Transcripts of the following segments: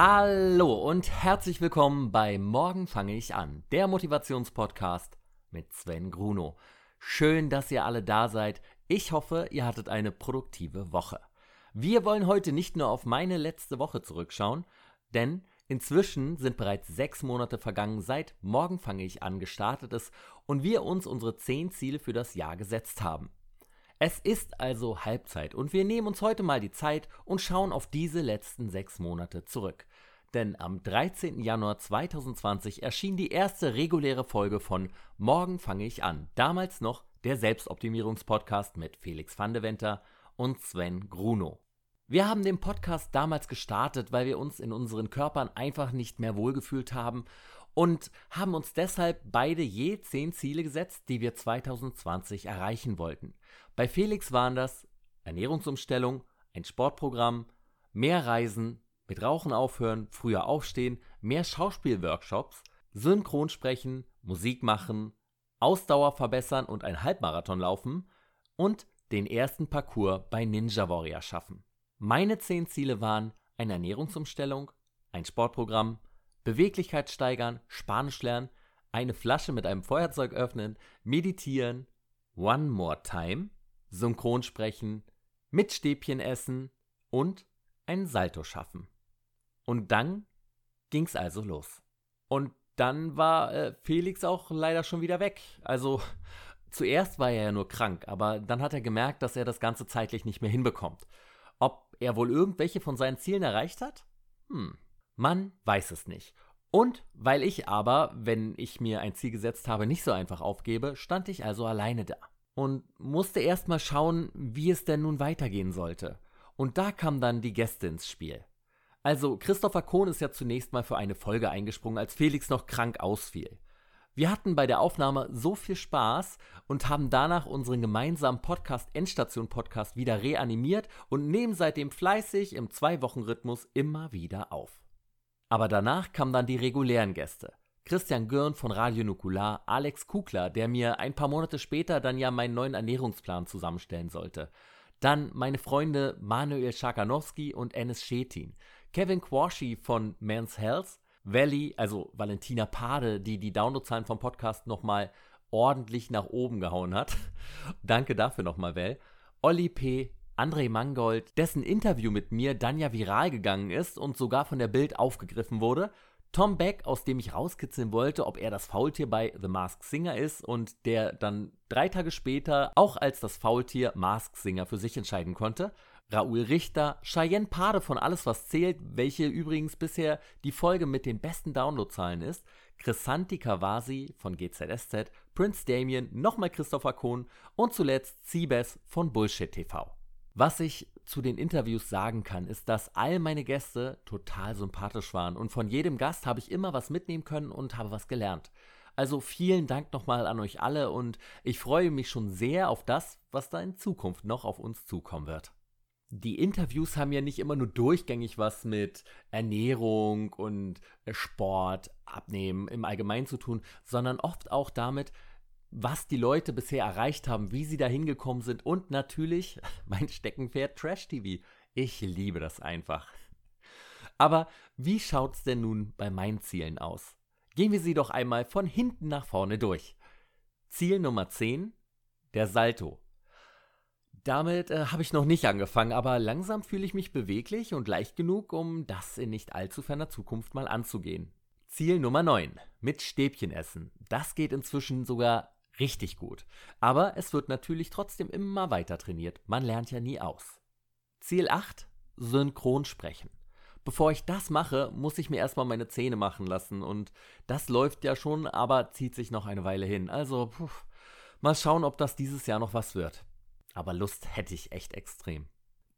Hallo und herzlich willkommen bei Morgen fange ich an, der Motivationspodcast mit Sven Gruno. Schön, dass ihr alle da seid. Ich hoffe, ihr hattet eine produktive Woche. Wir wollen heute nicht nur auf meine letzte Woche zurückschauen, denn inzwischen sind bereits sechs Monate vergangen, seit Morgen fange ich an gestartet ist und wir uns unsere zehn Ziele für das Jahr gesetzt haben. Es ist also Halbzeit und wir nehmen uns heute mal die Zeit und schauen auf diese letzten sechs Monate zurück. Denn am 13. Januar 2020 erschien die erste reguläre Folge von Morgen fange ich an. Damals noch der Selbstoptimierungspodcast mit Felix van de Venter und Sven Gruno. Wir haben den Podcast damals gestartet, weil wir uns in unseren Körpern einfach nicht mehr wohlgefühlt haben und haben uns deshalb beide je zehn Ziele gesetzt, die wir 2020 erreichen wollten. Bei Felix waren das Ernährungsumstellung, ein Sportprogramm, mehr Reisen, mit Rauchen aufhören, früher aufstehen, mehr Schauspielworkshops, Synchronsprechen, Musik machen, Ausdauer verbessern und ein Halbmarathon laufen und den ersten Parcours bei Ninja Warrior schaffen. Meine zehn Ziele waren eine Ernährungsumstellung, ein Sportprogramm, Beweglichkeit steigern, Spanisch lernen, eine Flasche mit einem Feuerzeug öffnen, meditieren, One More Time, Synchronsprechen, mit Stäbchen essen und ein Salto schaffen. Und dann ging's also los. Und dann war äh, Felix auch leider schon wieder weg. Also zuerst war er ja nur krank, aber dann hat er gemerkt, dass er das Ganze zeitlich nicht mehr hinbekommt. Ob er wohl irgendwelche von seinen Zielen erreicht hat? Hm, man weiß es nicht. Und weil ich aber, wenn ich mir ein Ziel gesetzt habe, nicht so einfach aufgebe, stand ich also alleine da und musste erstmal schauen, wie es denn nun weitergehen sollte. Und da kam dann die Gäste ins Spiel. Also, Christopher Kohn ist ja zunächst mal für eine Folge eingesprungen, als Felix noch krank ausfiel. Wir hatten bei der Aufnahme so viel Spaß und haben danach unseren gemeinsamen Podcast Endstation Podcast wieder reanimiert und nehmen seitdem fleißig im Zwei-Wochen-Rhythmus immer wieder auf. Aber danach kamen dann die regulären Gäste. Christian Gürn von Radio Nukular, Alex Kugler, der mir ein paar Monate später dann ja meinen neuen Ernährungsplan zusammenstellen sollte. Dann meine Freunde Manuel Schakanowski und Ennis Schetin. Kevin Quashy von Men's Health. Valley, also Valentina Pade, die die Downloadzahlen vom Podcast nochmal ordentlich nach oben gehauen hat. Danke dafür nochmal, Val. Olli P., André Mangold, dessen Interview mit mir dann ja viral gegangen ist und sogar von der Bild aufgegriffen wurde. Tom Beck, aus dem ich rauskitzeln wollte, ob er das Faultier bei The Masked Singer ist und der dann drei Tage später auch als das Faultier Masked Singer für sich entscheiden konnte. Raoul Richter, Cheyenne Pade von Alles was zählt, welche übrigens bisher die Folge mit den besten Downloadzahlen ist, Chrisanti Kawasi von GZSZ, Prince Damien, nochmal Christopher Kohn und zuletzt Siebes von Bullshit TV. Was ich zu den Interviews sagen kann, ist, dass all meine Gäste total sympathisch waren und von jedem Gast habe ich immer was mitnehmen können und habe was gelernt. Also vielen Dank nochmal an euch alle und ich freue mich schon sehr auf das, was da in Zukunft noch auf uns zukommen wird. Die Interviews haben ja nicht immer nur durchgängig was mit Ernährung und Sport, Abnehmen im Allgemeinen zu tun, sondern oft auch damit, was die Leute bisher erreicht haben, wie sie da hingekommen sind und natürlich mein Steckenpferd Trash TV. Ich liebe das einfach. Aber wie schaut's denn nun bei meinen Zielen aus? Gehen wir sie doch einmal von hinten nach vorne durch. Ziel Nummer 10, der Salto. Damit äh, habe ich noch nicht angefangen, aber langsam fühle ich mich beweglich und leicht genug, um das in nicht allzu ferner Zukunft mal anzugehen. Ziel Nummer 9. Mit Stäbchen essen. Das geht inzwischen sogar richtig gut. Aber es wird natürlich trotzdem immer weiter trainiert. Man lernt ja nie aus. Ziel 8. Synchron sprechen. Bevor ich das mache, muss ich mir erstmal meine Zähne machen lassen. Und das läuft ja schon, aber zieht sich noch eine Weile hin. Also, puh, mal schauen, ob das dieses Jahr noch was wird. Aber Lust hätte ich echt extrem.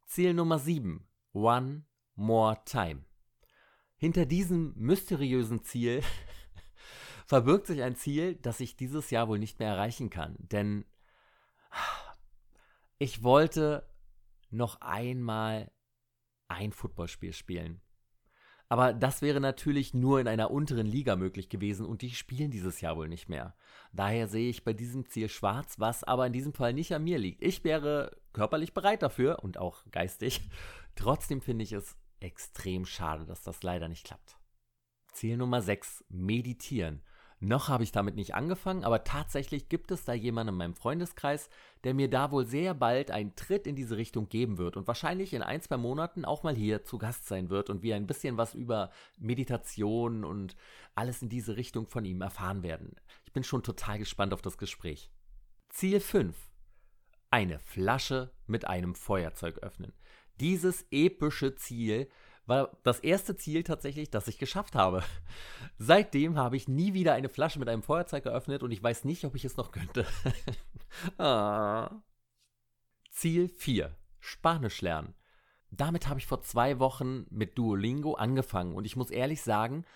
Ziel Nummer 7. One More Time. Hinter diesem mysteriösen Ziel verbirgt sich ein Ziel, das ich dieses Jahr wohl nicht mehr erreichen kann. Denn ich wollte noch einmal ein Footballspiel spielen. Aber das wäre natürlich nur in einer unteren Liga möglich gewesen und die spielen dieses Jahr wohl nicht mehr. Daher sehe ich bei diesem Ziel schwarz, was aber in diesem Fall nicht an mir liegt. Ich wäre körperlich bereit dafür und auch geistig. Trotzdem finde ich es extrem schade, dass das leider nicht klappt. Ziel Nummer 6, meditieren. Noch habe ich damit nicht angefangen, aber tatsächlich gibt es da jemanden in meinem Freundeskreis, der mir da wohl sehr bald einen Tritt in diese Richtung geben wird und wahrscheinlich in ein, zwei Monaten auch mal hier zu Gast sein wird und wir ein bisschen was über Meditation und alles in diese Richtung von ihm erfahren werden. Ich bin schon total gespannt auf das Gespräch. Ziel 5. Eine Flasche mit einem Feuerzeug öffnen. Dieses epische Ziel war das erste Ziel tatsächlich, das ich geschafft habe. Seitdem habe ich nie wieder eine Flasche mit einem Feuerzeug geöffnet und ich weiß nicht, ob ich es noch könnte. ah. Ziel 4. Spanisch lernen. Damit habe ich vor zwei Wochen mit Duolingo angefangen und ich muss ehrlich sagen,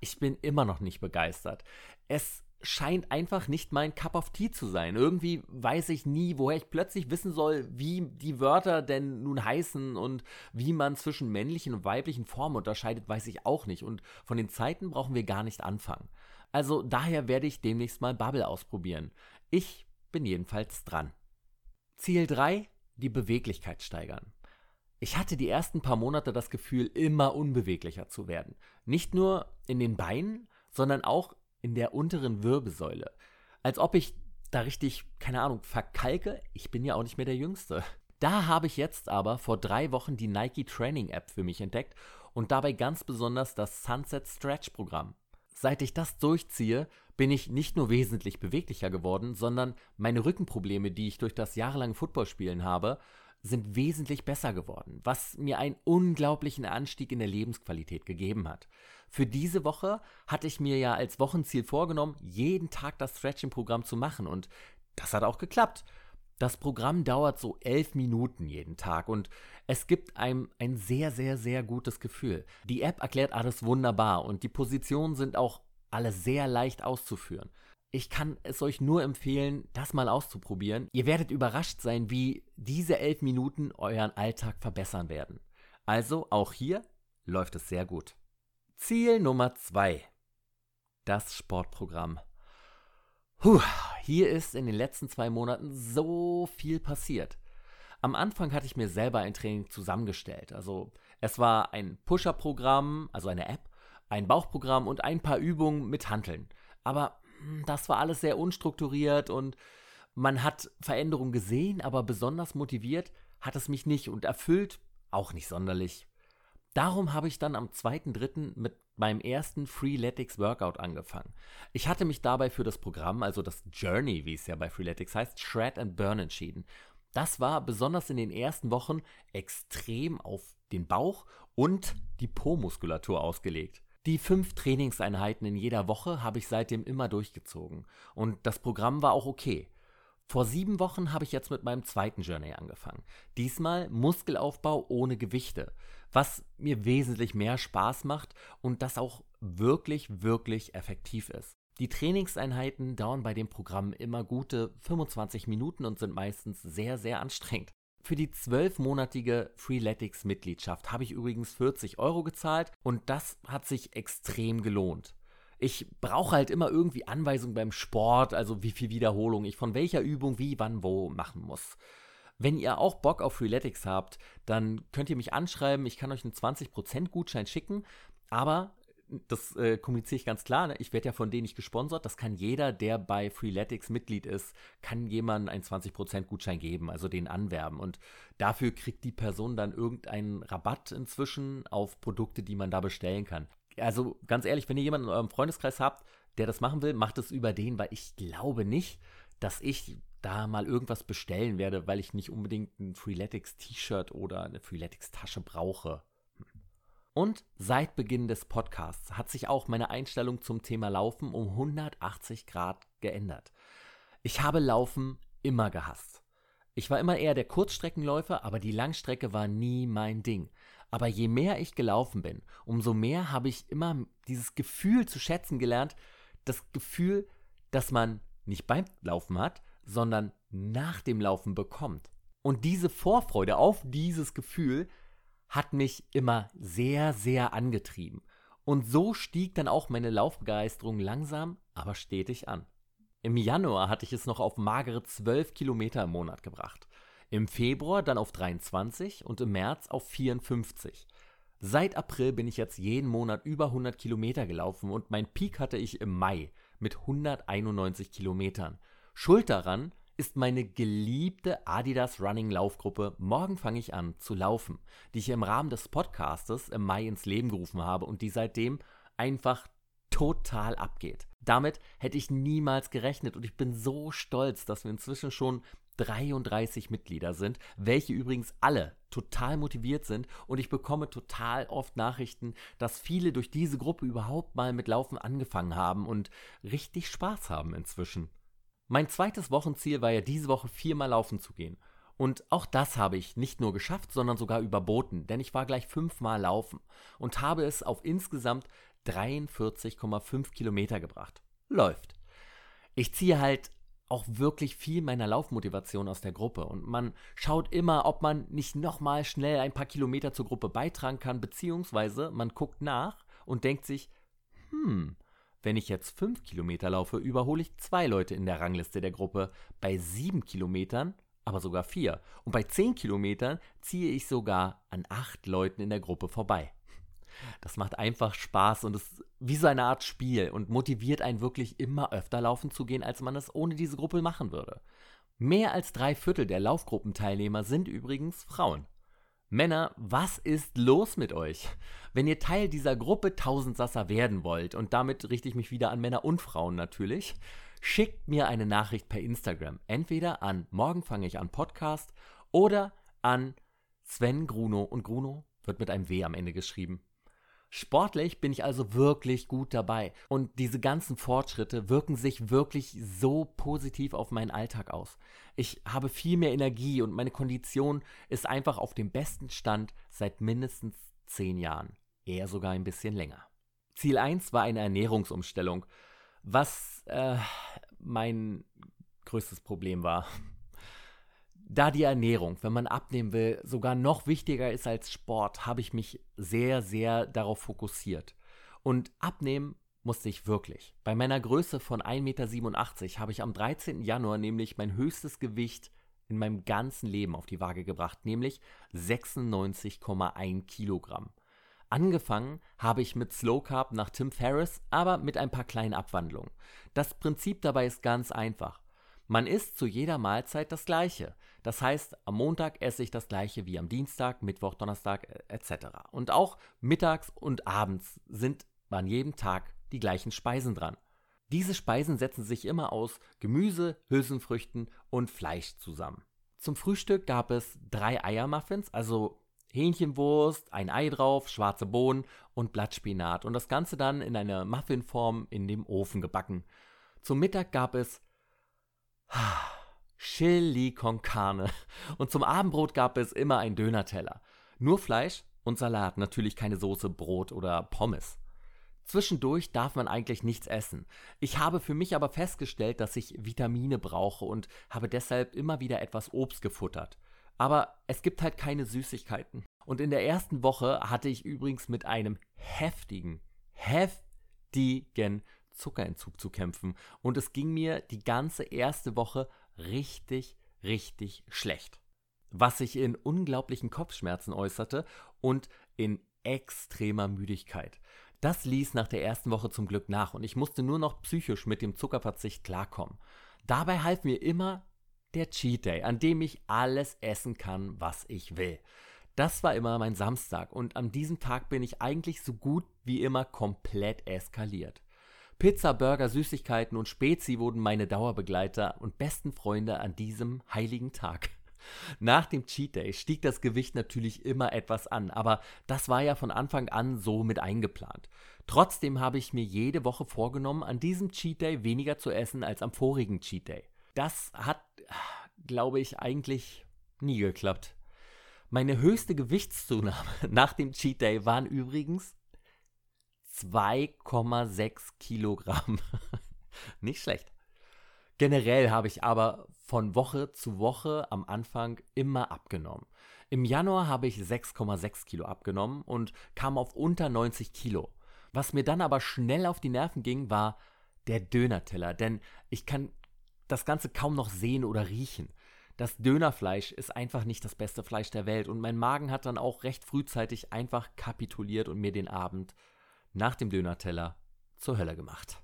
ich bin immer noch nicht begeistert. Es scheint einfach nicht mein Cup of Tea zu sein. Irgendwie weiß ich nie, woher ich plötzlich wissen soll, wie die Wörter denn nun heißen und wie man zwischen männlichen und weiblichen Formen unterscheidet, weiß ich auch nicht. Und von den Zeiten brauchen wir gar nicht anfangen. Also daher werde ich demnächst mal Bubble ausprobieren. Ich bin jedenfalls dran. Ziel 3, die Beweglichkeit steigern. Ich hatte die ersten paar Monate das Gefühl, immer unbeweglicher zu werden. Nicht nur in den Beinen, sondern auch in der unteren Wirbelsäule. Als ob ich da richtig, keine Ahnung, verkalke. Ich bin ja auch nicht mehr der Jüngste. Da habe ich jetzt aber vor drei Wochen die Nike Training App für mich entdeckt und dabei ganz besonders das Sunset Stretch Programm. Seit ich das durchziehe, bin ich nicht nur wesentlich beweglicher geworden, sondern meine Rückenprobleme, die ich durch das jahrelange Footballspielen habe, sind wesentlich besser geworden, was mir einen unglaublichen Anstieg in der Lebensqualität gegeben hat. Für diese Woche hatte ich mir ja als Wochenziel vorgenommen, jeden Tag das Stretching-Programm zu machen und das hat auch geklappt. Das Programm dauert so elf Minuten jeden Tag und es gibt einem ein sehr, sehr, sehr gutes Gefühl. Die App erklärt alles wunderbar und die Positionen sind auch alle sehr leicht auszuführen. Ich kann es euch nur empfehlen, das mal auszuprobieren. Ihr werdet überrascht sein, wie diese elf Minuten euren Alltag verbessern werden. Also auch hier läuft es sehr gut. Ziel Nummer zwei: Das Sportprogramm. Puh, hier ist in den letzten zwei Monaten so viel passiert. Am Anfang hatte ich mir selber ein Training zusammengestellt. Also es war ein Pusher-Programm, also eine App, ein Bauchprogramm und ein paar Übungen mit Hanteln. Aber das war alles sehr unstrukturiert und man hat Veränderungen gesehen, aber besonders motiviert hat es mich nicht und erfüllt auch nicht sonderlich. Darum habe ich dann am 2.3. mit meinem ersten Freeletics Workout angefangen. Ich hatte mich dabei für das Programm, also das Journey, wie es ja bei Freeletics heißt, Shred and Burn entschieden. Das war besonders in den ersten Wochen extrem auf den Bauch und die Po-Muskulatur ausgelegt. Die fünf Trainingseinheiten in jeder Woche habe ich seitdem immer durchgezogen und das Programm war auch okay. Vor sieben Wochen habe ich jetzt mit meinem zweiten Journey angefangen. Diesmal Muskelaufbau ohne Gewichte, was mir wesentlich mehr Spaß macht und das auch wirklich, wirklich effektiv ist. Die Trainingseinheiten dauern bei dem Programm immer gute 25 Minuten und sind meistens sehr, sehr anstrengend. Für die zwölfmonatige Freeletics-Mitgliedschaft habe ich übrigens 40 Euro gezahlt und das hat sich extrem gelohnt ich brauche halt immer irgendwie Anweisungen beim Sport, also wie viel Wiederholung ich von welcher Übung wie, wann, wo machen muss. Wenn ihr auch Bock auf Freeletics habt, dann könnt ihr mich anschreiben. Ich kann euch einen 20% Gutschein schicken. Aber das äh, kommuniziere ich ganz klar. Ne? Ich werde ja von denen nicht gesponsert. Das kann jeder, der bei Freeletics Mitglied ist, kann jemandem einen 20% Gutschein geben, also den anwerben. Und dafür kriegt die Person dann irgendeinen Rabatt inzwischen auf Produkte, die man da bestellen kann also ganz ehrlich, wenn ihr jemanden in eurem Freundeskreis habt, der das machen will, macht es über den, weil ich glaube nicht, dass ich da mal irgendwas bestellen werde, weil ich nicht unbedingt ein Freeletics-T-Shirt oder eine Freeletics-Tasche brauche. Und seit Beginn des Podcasts hat sich auch meine Einstellung zum Thema Laufen um 180 Grad geändert. Ich habe Laufen immer gehasst. Ich war immer eher der Kurzstreckenläufer, aber die Langstrecke war nie mein Ding. Aber je mehr ich gelaufen bin, umso mehr habe ich immer dieses Gefühl zu schätzen gelernt, das Gefühl, dass man nicht beim Laufen hat, sondern nach dem Laufen bekommt. Und diese Vorfreude auf dieses Gefühl hat mich immer sehr, sehr angetrieben. Und so stieg dann auch meine Laufbegeisterung langsam, aber stetig an. Im Januar hatte ich es noch auf magere 12 Kilometer im Monat gebracht im Februar dann auf 23 und im März auf 54. Seit April bin ich jetzt jeden Monat über 100 Kilometer gelaufen und mein Peak hatte ich im Mai mit 191 Kilometern. Schuld daran ist meine geliebte Adidas Running Laufgruppe Morgen fange ich an zu laufen, die ich im Rahmen des Podcastes im Mai ins Leben gerufen habe und die seitdem einfach total abgeht. Damit hätte ich niemals gerechnet und ich bin so stolz, dass wir inzwischen schon 33 Mitglieder sind, welche übrigens alle total motiviert sind und ich bekomme total oft Nachrichten, dass viele durch diese Gruppe überhaupt mal mit Laufen angefangen haben und richtig Spaß haben inzwischen. Mein zweites Wochenziel war ja diese Woche viermal laufen zu gehen. Und auch das habe ich nicht nur geschafft, sondern sogar überboten, denn ich war gleich fünfmal laufen und habe es auf insgesamt 43,5 Kilometer gebracht. Läuft. Ich ziehe halt auch wirklich viel meiner Laufmotivation aus der Gruppe und man schaut immer, ob man nicht nochmal schnell ein paar Kilometer zur Gruppe beitragen kann, beziehungsweise man guckt nach und denkt sich, hm, wenn ich jetzt fünf Kilometer laufe, überhole ich zwei Leute in der Rangliste der Gruppe. Bei sieben Kilometern aber sogar vier. Und bei zehn Kilometern ziehe ich sogar an acht Leuten in der Gruppe vorbei. Das macht einfach Spaß und ist wie so eine Art Spiel und motiviert einen wirklich immer öfter laufen zu gehen, als man es ohne diese Gruppe machen würde. Mehr als drei Viertel der Laufgruppenteilnehmer sind übrigens Frauen. Männer, was ist los mit euch? Wenn ihr Teil dieser Gruppe Tausendsasser werden wollt, und damit richte ich mich wieder an Männer und Frauen natürlich, schickt mir eine Nachricht per Instagram. Entweder an Morgen fange ich an Podcast oder an Sven Gruno und Gruno wird mit einem W am Ende geschrieben. Sportlich bin ich also wirklich gut dabei und diese ganzen Fortschritte wirken sich wirklich so positiv auf meinen Alltag aus. Ich habe viel mehr Energie und meine Kondition ist einfach auf dem besten Stand seit mindestens zehn Jahren, eher sogar ein bisschen länger. Ziel 1 war eine Ernährungsumstellung, was äh, mein größtes Problem war. Da die Ernährung, wenn man abnehmen will, sogar noch wichtiger ist als Sport, habe ich mich sehr, sehr darauf fokussiert. Und abnehmen musste ich wirklich. Bei meiner Größe von 1,87 Meter habe ich am 13. Januar nämlich mein höchstes Gewicht in meinem ganzen Leben auf die Waage gebracht, nämlich 96,1 Kilogramm. Angefangen habe ich mit Slow Carb nach Tim Ferriss, aber mit ein paar kleinen Abwandlungen. Das Prinzip dabei ist ganz einfach. Man isst zu jeder Mahlzeit das gleiche. Das heißt, am Montag esse ich das gleiche wie am Dienstag, Mittwoch, Donnerstag äh, etc. Und auch mittags und abends sind an jedem Tag die gleichen Speisen dran. Diese Speisen setzen sich immer aus Gemüse, Hülsenfrüchten und Fleisch zusammen. Zum Frühstück gab es drei Eiermuffins, also Hähnchenwurst, ein Ei drauf, schwarze Bohnen und Blattspinat und das Ganze dann in einer Muffinform in dem Ofen gebacken. Zum Mittag gab es Chili con Carne. Und zum Abendbrot gab es immer ein Dönerteller. Nur Fleisch und Salat, natürlich keine Soße, Brot oder Pommes. Zwischendurch darf man eigentlich nichts essen. Ich habe für mich aber festgestellt, dass ich Vitamine brauche und habe deshalb immer wieder etwas Obst gefuttert. Aber es gibt halt keine Süßigkeiten. Und in der ersten Woche hatte ich übrigens mit einem heftigen, heftigen Zuckerentzug zu kämpfen. Und es ging mir die ganze erste Woche richtig, richtig schlecht. Was sich in unglaublichen Kopfschmerzen äußerte und in extremer Müdigkeit. Das ließ nach der ersten Woche zum Glück nach und ich musste nur noch psychisch mit dem Zuckerverzicht klarkommen. Dabei half mir immer der Cheat Day, an dem ich alles essen kann, was ich will. Das war immer mein Samstag und an diesem Tag bin ich eigentlich so gut wie immer komplett eskaliert. Pizza, Burger, Süßigkeiten und Spezi wurden meine Dauerbegleiter und besten Freunde an diesem heiligen Tag. Nach dem Cheat Day stieg das Gewicht natürlich immer etwas an, aber das war ja von Anfang an so mit eingeplant. Trotzdem habe ich mir jede Woche vorgenommen, an diesem Cheat Day weniger zu essen als am vorigen Cheat Day. Das hat, glaube ich, eigentlich nie geklappt. Meine höchste Gewichtszunahme nach dem Cheat Day waren übrigens 2,6 Kilogramm. Nicht schlecht. Generell habe ich aber von Woche zu Woche am Anfang immer abgenommen. Im Januar habe ich 6,6 Kilo abgenommen und kam auf unter 90 Kilo. Was mir dann aber schnell auf die Nerven ging, war der Dönerteller, denn ich kann das Ganze kaum noch sehen oder riechen. das Dönerfleisch ist einfach nicht das beste Fleisch der Welt und mein Magen hat dann auch recht frühzeitig einfach kapituliert und mir den Abend nach dem Dönerteller zur Hölle gemacht.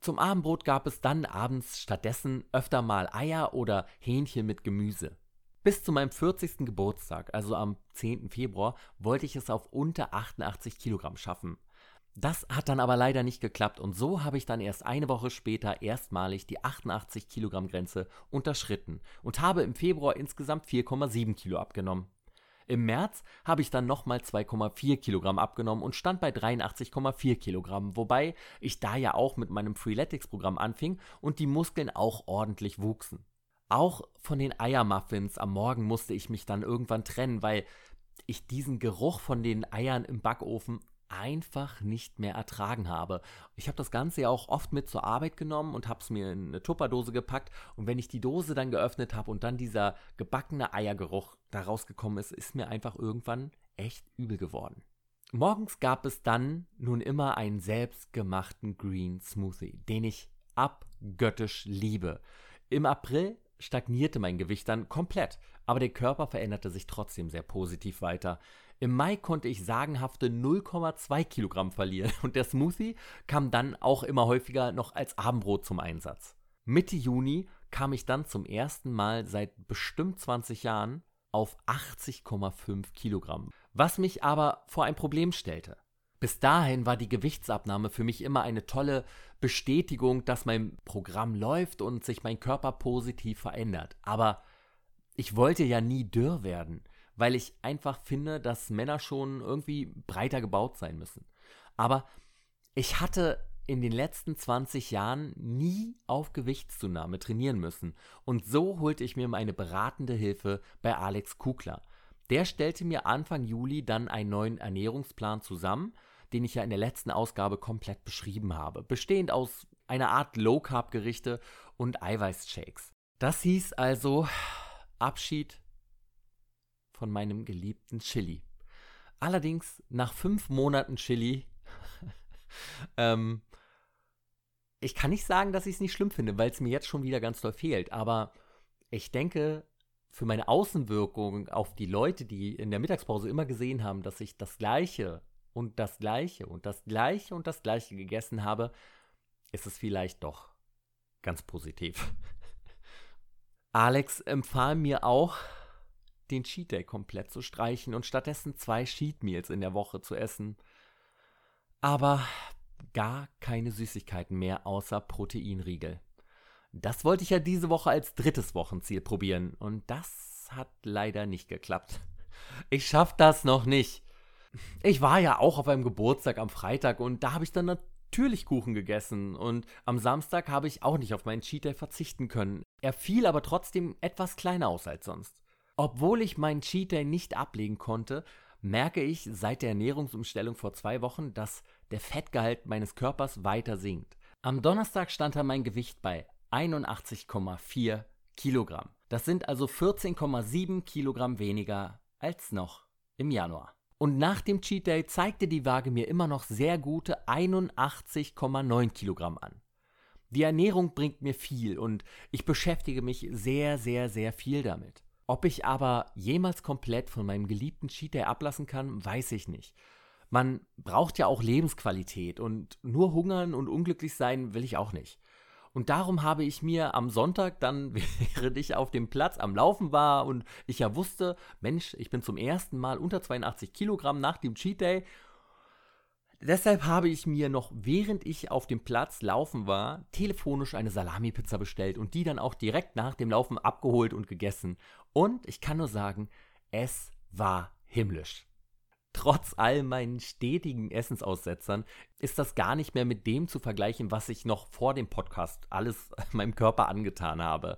Zum Abendbrot gab es dann abends stattdessen öfter mal Eier oder Hähnchen mit Gemüse. Bis zu meinem 40. Geburtstag, also am 10. Februar, wollte ich es auf unter 88 Kilogramm schaffen. Das hat dann aber leider nicht geklappt und so habe ich dann erst eine Woche später erstmalig die 88 Kilogramm Grenze unterschritten und habe im Februar insgesamt 4,7 Kilo abgenommen. Im März habe ich dann nochmal 2,4 Kilogramm abgenommen und stand bei 83,4 Kilogramm, wobei ich da ja auch mit meinem Freeletics-Programm anfing und die Muskeln auch ordentlich wuchsen. Auch von den Eiermuffins am Morgen musste ich mich dann irgendwann trennen, weil ich diesen Geruch von den Eiern im Backofen einfach nicht mehr ertragen habe. Ich habe das Ganze ja auch oft mit zur Arbeit genommen und habe es mir in eine Tupperdose gepackt. Und wenn ich die Dose dann geöffnet habe und dann dieser gebackene Eiergeruch da rausgekommen ist, ist mir einfach irgendwann echt übel geworden. Morgens gab es dann nun immer einen selbstgemachten Green Smoothie, den ich abgöttisch liebe. Im April stagnierte mein Gewicht dann komplett, aber der Körper veränderte sich trotzdem sehr positiv weiter. Im Mai konnte ich sagenhafte 0,2 Kilogramm verlieren und der Smoothie kam dann auch immer häufiger noch als Abendbrot zum Einsatz. Mitte Juni kam ich dann zum ersten Mal seit bestimmt 20 Jahren auf 80,5 Kilogramm, was mich aber vor ein Problem stellte. Bis dahin war die Gewichtsabnahme für mich immer eine tolle Bestätigung, dass mein Programm läuft und sich mein Körper positiv verändert. Aber ich wollte ja nie dürr werden weil ich einfach finde, dass Männer schon irgendwie breiter gebaut sein müssen. Aber ich hatte in den letzten 20 Jahren nie auf Gewichtszunahme trainieren müssen. Und so holte ich mir meine beratende Hilfe bei Alex Kugler. Der stellte mir Anfang Juli dann einen neuen Ernährungsplan zusammen, den ich ja in der letzten Ausgabe komplett beschrieben habe, bestehend aus einer Art Low-Carb-Gerichte und Eiweißshakes. Das hieß also Abschied von meinem geliebten Chili. Allerdings nach fünf Monaten Chili, ähm, ich kann nicht sagen, dass ich es nicht schlimm finde, weil es mir jetzt schon wieder ganz doll fehlt, aber ich denke, für meine Außenwirkung auf die Leute, die in der Mittagspause immer gesehen haben, dass ich das Gleiche und das Gleiche und das Gleiche und das Gleiche gegessen habe, ist es vielleicht doch ganz positiv. Alex empfahl mir auch, den Cheat Day komplett zu streichen und stattdessen zwei Cheat Meals in der Woche zu essen. Aber gar keine Süßigkeiten mehr außer Proteinriegel. Das wollte ich ja diese Woche als drittes Wochenziel probieren und das hat leider nicht geklappt. Ich schaff das noch nicht. Ich war ja auch auf einem Geburtstag am Freitag und da habe ich dann natürlich Kuchen gegessen und am Samstag habe ich auch nicht auf meinen Cheat Day verzichten können. Er fiel aber trotzdem etwas kleiner aus als sonst. Obwohl ich meinen Cheat Day nicht ablegen konnte, merke ich seit der Ernährungsumstellung vor zwei Wochen, dass der Fettgehalt meines Körpers weiter sinkt. Am Donnerstag stand da mein Gewicht bei 81,4 Kilogramm. Das sind also 14,7 Kilogramm weniger als noch im Januar. Und nach dem Cheat Day zeigte die Waage mir immer noch sehr gute 81,9 Kilogramm an. Die Ernährung bringt mir viel und ich beschäftige mich sehr, sehr, sehr viel damit. Ob ich aber jemals komplett von meinem geliebten Cheat Day ablassen kann, weiß ich nicht. Man braucht ja auch Lebensqualität und nur hungern und unglücklich sein will ich auch nicht. Und darum habe ich mir am Sonntag dann, während ich auf dem Platz am Laufen war und ich ja wusste, Mensch, ich bin zum ersten Mal unter 82 Kilogramm nach dem Cheat Day Deshalb habe ich mir noch, während ich auf dem Platz laufen war, telefonisch eine Salami-Pizza bestellt und die dann auch direkt nach dem Laufen abgeholt und gegessen. Und ich kann nur sagen, es war himmlisch. Trotz all meinen stetigen Essensaussetzern ist das gar nicht mehr mit dem zu vergleichen, was ich noch vor dem Podcast alles meinem Körper angetan habe.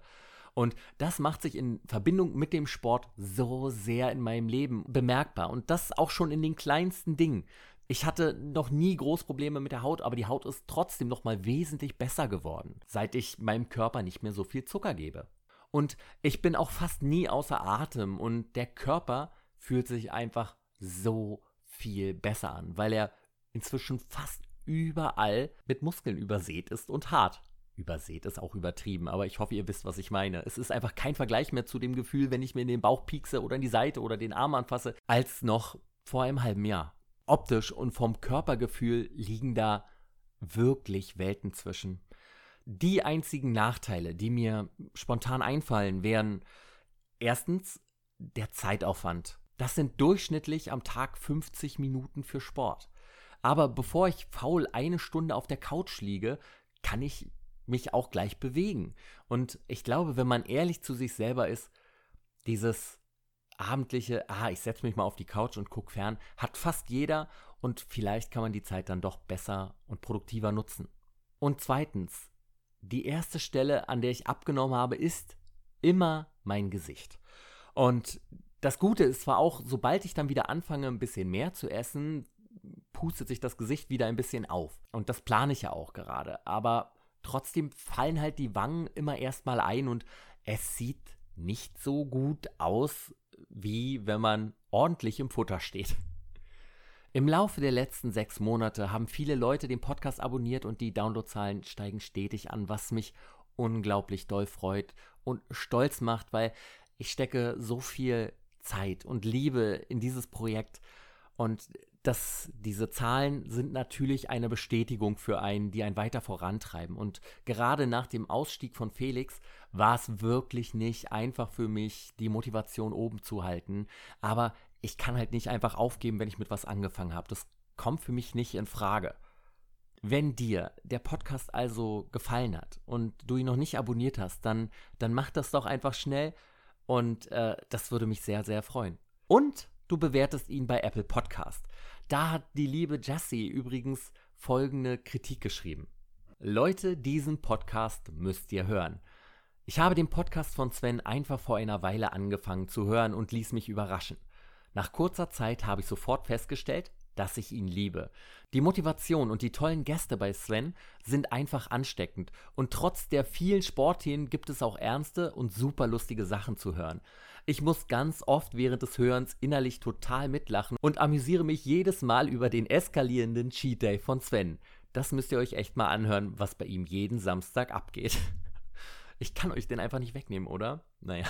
Und das macht sich in Verbindung mit dem Sport so sehr in meinem Leben bemerkbar. Und das auch schon in den kleinsten Dingen. Ich hatte noch nie Großprobleme mit der Haut, aber die Haut ist trotzdem noch mal wesentlich besser geworden, seit ich meinem Körper nicht mehr so viel Zucker gebe. Und ich bin auch fast nie außer Atem und der Körper fühlt sich einfach so viel besser an, weil er inzwischen fast überall mit Muskeln übersät ist und hart. übersät ist auch übertrieben, aber ich hoffe, ihr wisst, was ich meine. Es ist einfach kein Vergleich mehr zu dem Gefühl, wenn ich mir in den Bauch piekse oder in die Seite oder den Arm anfasse, als noch vor einem halben Jahr. Optisch und vom Körpergefühl liegen da wirklich Welten zwischen. Die einzigen Nachteile, die mir spontan einfallen, wären erstens der Zeitaufwand. Das sind durchschnittlich am Tag 50 Minuten für Sport. Aber bevor ich faul eine Stunde auf der Couch liege, kann ich mich auch gleich bewegen. Und ich glaube, wenn man ehrlich zu sich selber ist, dieses abendliche, ah, ich setze mich mal auf die Couch und gucke fern, hat fast jeder und vielleicht kann man die Zeit dann doch besser und produktiver nutzen. Und zweitens, die erste Stelle, an der ich abgenommen habe, ist immer mein Gesicht. Und das Gute ist zwar auch, sobald ich dann wieder anfange, ein bisschen mehr zu essen, pustet sich das Gesicht wieder ein bisschen auf. Und das plane ich ja auch gerade. Aber trotzdem fallen halt die Wangen immer erstmal ein und es sieht nicht so gut aus, wie wenn man ordentlich im Futter steht. Im Laufe der letzten sechs Monate haben viele Leute den Podcast abonniert und die Downloadzahlen steigen stetig an, was mich unglaublich doll freut und stolz macht, weil ich stecke so viel Zeit und Liebe in dieses Projekt und das, diese Zahlen sind natürlich eine Bestätigung für einen, die einen weiter vorantreiben. Und gerade nach dem Ausstieg von Felix war es wirklich nicht einfach für mich, die Motivation oben zu halten. Aber ich kann halt nicht einfach aufgeben, wenn ich mit was angefangen habe. Das kommt für mich nicht in Frage. Wenn dir der Podcast also gefallen hat und du ihn noch nicht abonniert hast, dann, dann mach das doch einfach schnell und äh, das würde mich sehr, sehr freuen. Und du bewertest ihn bei Apple Podcast. Da hat die liebe Jessie übrigens folgende Kritik geschrieben. Leute, diesen Podcast müsst ihr hören. Ich habe den Podcast von Sven einfach vor einer Weile angefangen zu hören und ließ mich überraschen. Nach kurzer Zeit habe ich sofort festgestellt, dass ich ihn liebe. Die Motivation und die tollen Gäste bei Sven sind einfach ansteckend und trotz der vielen Sportthemen gibt es auch ernste und super lustige Sachen zu hören. Ich muss ganz oft während des Hörens innerlich total mitlachen und amüsiere mich jedes Mal über den eskalierenden Cheat Day von Sven. Das müsst ihr euch echt mal anhören, was bei ihm jeden Samstag abgeht. Ich kann euch den einfach nicht wegnehmen, oder? Naja.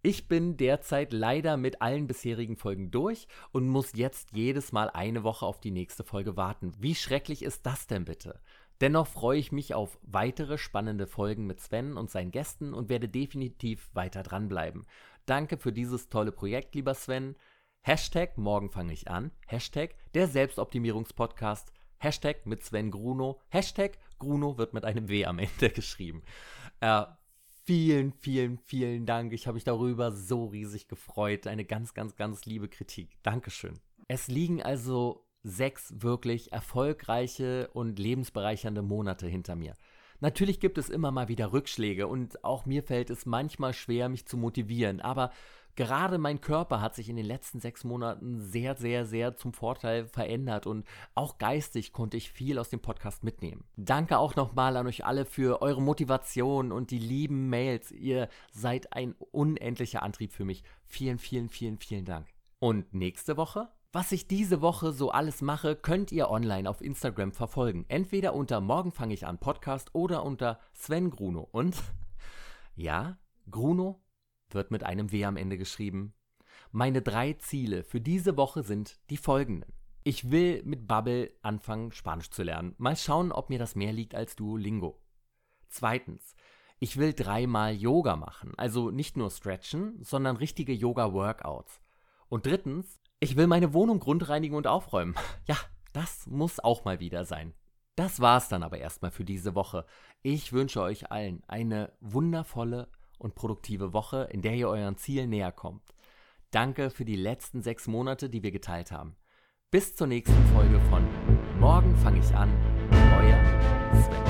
Ich bin derzeit leider mit allen bisherigen Folgen durch und muss jetzt jedes Mal eine Woche auf die nächste Folge warten. Wie schrecklich ist das denn bitte? Dennoch freue ich mich auf weitere spannende Folgen mit Sven und seinen Gästen und werde definitiv weiter dranbleiben. Danke für dieses tolle Projekt, lieber Sven. Hashtag morgen fange ich an. Hashtag der Selbstoptimierungspodcast. Hashtag mit Sven Gruno. Hashtag Gruno wird mit einem W am Ende geschrieben. Äh, vielen, vielen, vielen Dank. Ich habe mich darüber so riesig gefreut. Eine ganz, ganz, ganz liebe Kritik. Dankeschön. Es liegen also sechs wirklich erfolgreiche und lebensbereichernde Monate hinter mir. Natürlich gibt es immer mal wieder Rückschläge und auch mir fällt es manchmal schwer, mich zu motivieren, aber gerade mein Körper hat sich in den letzten sechs Monaten sehr, sehr, sehr zum Vorteil verändert und auch geistig konnte ich viel aus dem Podcast mitnehmen. Danke auch nochmal an euch alle für eure Motivation und die lieben Mails. Ihr seid ein unendlicher Antrieb für mich. Vielen, vielen, vielen, vielen Dank. Und nächste Woche was ich diese Woche so alles mache, könnt ihr online auf Instagram verfolgen. Entweder unter Morgen fange ich an Podcast oder unter Sven Gruno. Und ja, Gruno wird mit einem W am Ende geschrieben. Meine drei Ziele für diese Woche sind die folgenden. Ich will mit Bubble anfangen, Spanisch zu lernen. Mal schauen, ob mir das mehr liegt als Duolingo. Zweitens, ich will dreimal Yoga machen. Also nicht nur stretchen, sondern richtige Yoga-Workouts. Und drittens, ich will meine Wohnung grundreinigen und aufräumen. Ja, das muss auch mal wieder sein. Das war's dann aber erstmal für diese Woche. Ich wünsche euch allen eine wundervolle und produktive Woche, in der ihr euren Zielen näher kommt. Danke für die letzten sechs Monate, die wir geteilt haben. Bis zur nächsten Folge von Morgen fange ich an. Euer Sven.